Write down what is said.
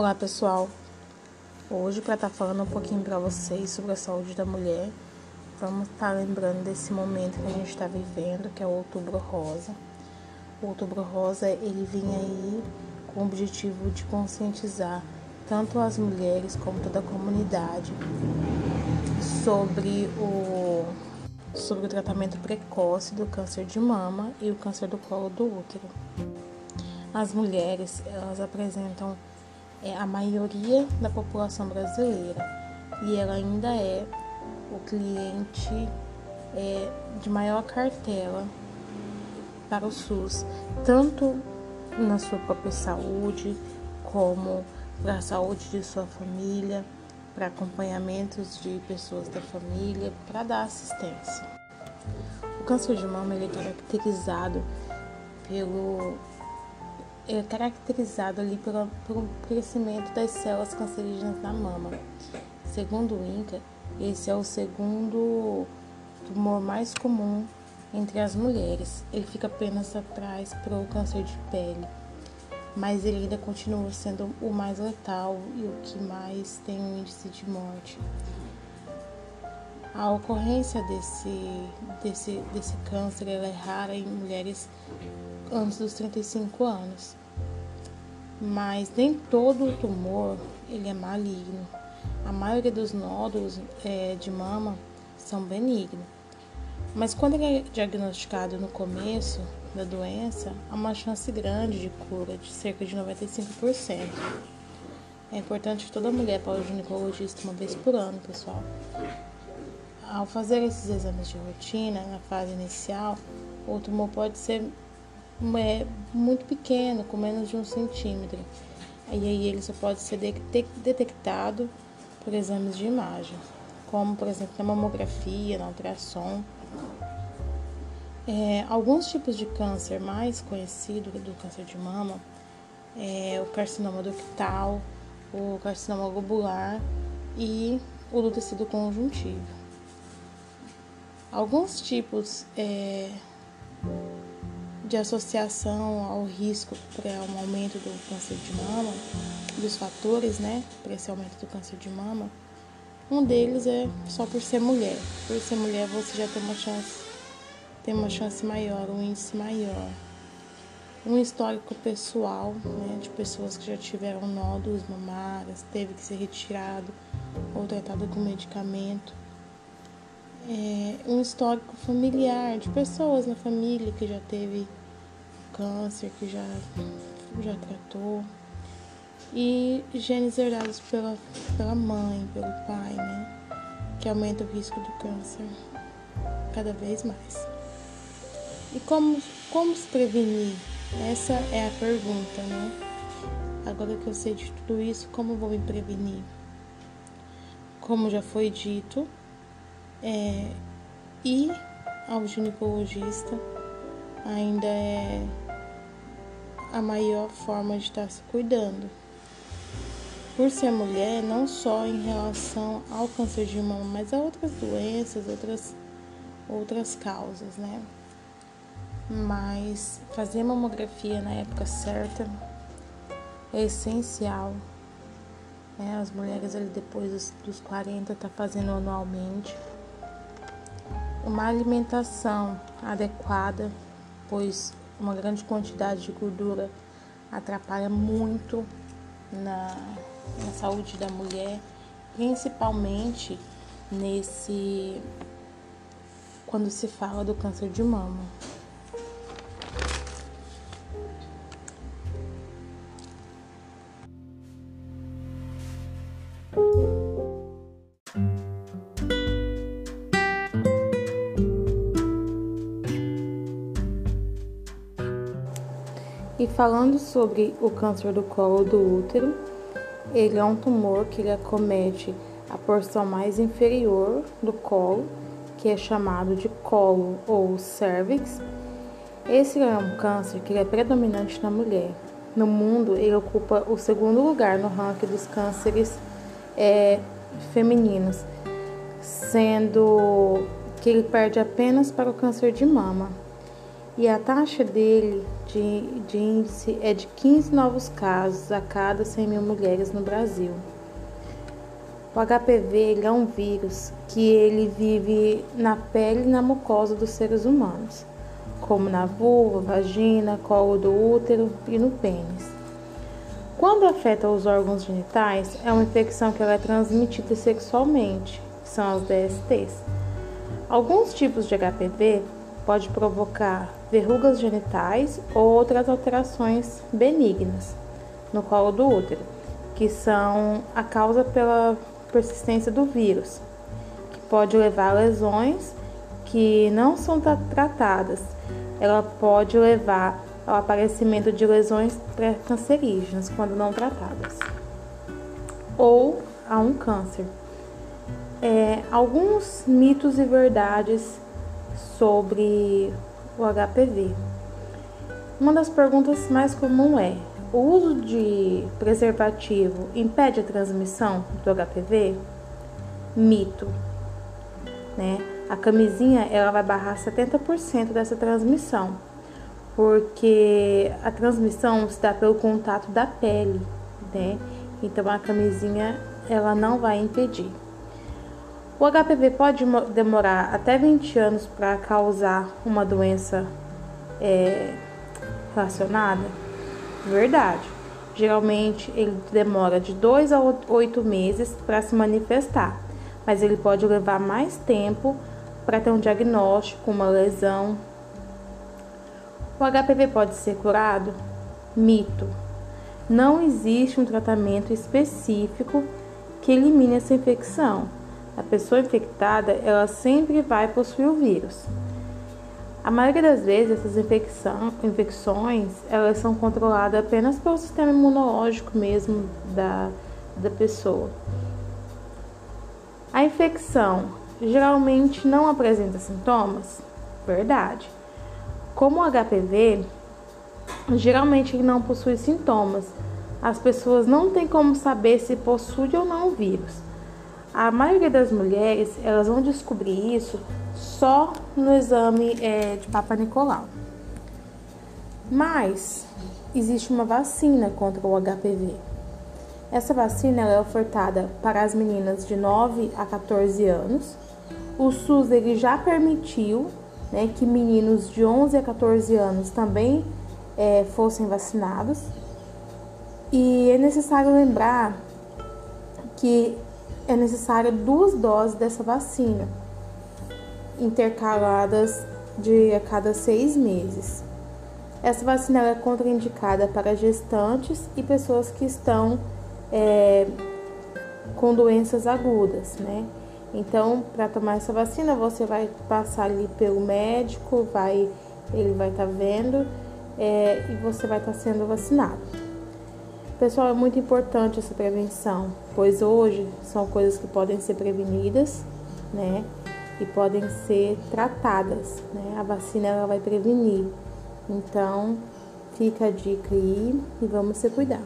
Olá pessoal, hoje para estar tá falando um pouquinho para vocês sobre a saúde da mulher, vamos estar tá lembrando desse momento que a gente está vivendo, que é o Outubro Rosa. O Outubro Rosa ele vem aí com o objetivo de conscientizar tanto as mulheres como toda a comunidade sobre o sobre o tratamento precoce do câncer de mama e o câncer do colo do útero. As mulheres elas apresentam é a maioria da população brasileira e ela ainda é o cliente é, de maior cartela para o SUS, tanto na sua própria saúde, como para a saúde de sua família, para acompanhamentos de pessoas da família, para dar assistência. O câncer de mama ele é caracterizado pelo é caracterizado ali pelo, crescimento das células cancerígenas na mama. Segundo o INCA, esse é o segundo tumor mais comum entre as mulheres. Ele fica apenas atrás para o câncer de pele, mas ele ainda continua sendo o mais letal e o que mais tem um índice de morte. A ocorrência desse, desse, desse câncer é rara em mulheres antes dos 35 anos. Mas nem todo tumor ele é maligno. A maioria dos nódulos é, de mama são benignos. Mas quando ele é diagnosticado no começo da doença, há uma chance grande de cura, de cerca de 95%. É importante que toda mulher para o ginecologista uma vez por ano, pessoal. Ao fazer esses exames de rotina, na fase inicial, o tumor pode ser é muito pequeno, com menos de um centímetro. E aí ele só pode ser detectado por exames de imagem, como por exemplo na mamografia, na ultrassom. É, alguns tipos de câncer mais conhecido do câncer de mama é o carcinoma ductal, o carcinoma globular e o do tecido conjuntivo. Alguns tipos é, de associação ao risco para um aumento do câncer de mama, dos fatores, né, para esse aumento do câncer de mama, um deles é só por ser mulher. Por ser mulher você já tem uma chance, tem uma chance maior, um índice maior. Um histórico pessoal, né, de pessoas que já tiveram nódulos mamários, teve que ser retirado ou tratado com medicamento. É, um histórico familiar de pessoas na família que já teve câncer que já, já tratou. E genes herdados pela, pela mãe, pelo pai, né? Que aumenta o risco do câncer cada vez mais. E como, como se prevenir? Essa é a pergunta, né? Agora que eu sei de tudo isso, como vou me prevenir? Como já foi dito, é, ir ao ginecologista ainda é a maior forma de estar se cuidando. Por ser mulher, não só em relação ao câncer de mama, mas a outras doenças, outras, outras causas, né? Mas fazer mamografia na época certa é essencial. Né? As mulheres ali depois dos, dos 40 tá fazendo anualmente. Uma alimentação adequada, pois uma grande quantidade de gordura atrapalha muito na, na saúde da mulher, principalmente nesse quando se fala do câncer de mama. Falando sobre o câncer do colo do útero, ele é um tumor que ele acomete a porção mais inferior do colo, que é chamado de colo ou cervix. Esse é um câncer que é predominante na mulher. No mundo, ele ocupa o segundo lugar no ranking dos cânceres é, femininos, sendo que ele perde apenas para o câncer de mama. E a taxa dele de, de índice é de 15 novos casos a cada 100 mil mulheres no Brasil. O HPV é um vírus que ele vive na pele e na mucosa dos seres humanos, como na vulva, vagina, colo do útero e no pênis. Quando afeta os órgãos genitais, é uma infecção que ela é transmitida sexualmente, são as DSTs. Alguns tipos de HPV pode provocar verrugas genitais ou outras alterações benignas no colo do útero, que são a causa pela persistência do vírus, que pode levar a lesões que não são tratadas. Ela pode levar ao aparecimento de lesões pré-cancerígenas quando não tratadas, ou a um câncer. É, alguns mitos e verdades sobre o HPV. Uma das perguntas mais comuns é: o uso de preservativo impede a transmissão do HPV? Mito. Né? A camisinha ela vai barrar 70% dessa transmissão, porque a transmissão se dá pelo contato da pele, né? Então a camisinha ela não vai impedir. O HPV pode demorar até 20 anos para causar uma doença é, relacionada? Verdade. Geralmente ele demora de 2 a 8 meses para se manifestar, mas ele pode levar mais tempo para ter um diagnóstico, uma lesão. O HPV pode ser curado? Mito. Não existe um tratamento específico que elimine essa infecção. A pessoa infectada, ela sempre vai possuir o vírus. A maioria das vezes, essas infecção, infecções elas são controladas apenas pelo sistema imunológico mesmo da, da pessoa. A infecção geralmente não apresenta sintomas? Verdade. Como o HPV, geralmente ele não possui sintomas. As pessoas não têm como saber se possui ou não o vírus. A maioria das mulheres elas vão descobrir isso só no exame é, de Papa Nicolau. Mas existe uma vacina contra o HPV. Essa vacina é ofertada para as meninas de 9 a 14 anos. O SUS ele já permitiu né, que meninos de 11 a 14 anos também é, fossem vacinados. E é necessário lembrar que é necessário duas doses dessa vacina intercaladas de a cada seis meses. Essa vacina é contraindicada para gestantes e pessoas que estão é, com doenças agudas, né? Então, para tomar essa vacina, você vai passar ali pelo médico, vai, ele vai estar tá vendo é, e você vai estar tá sendo vacinado. Pessoal, é muito importante essa prevenção, pois hoje são coisas que podem ser prevenidas, né? e podem ser tratadas. Né? A vacina ela vai prevenir. Então, fica a dica aí e vamos se cuidar.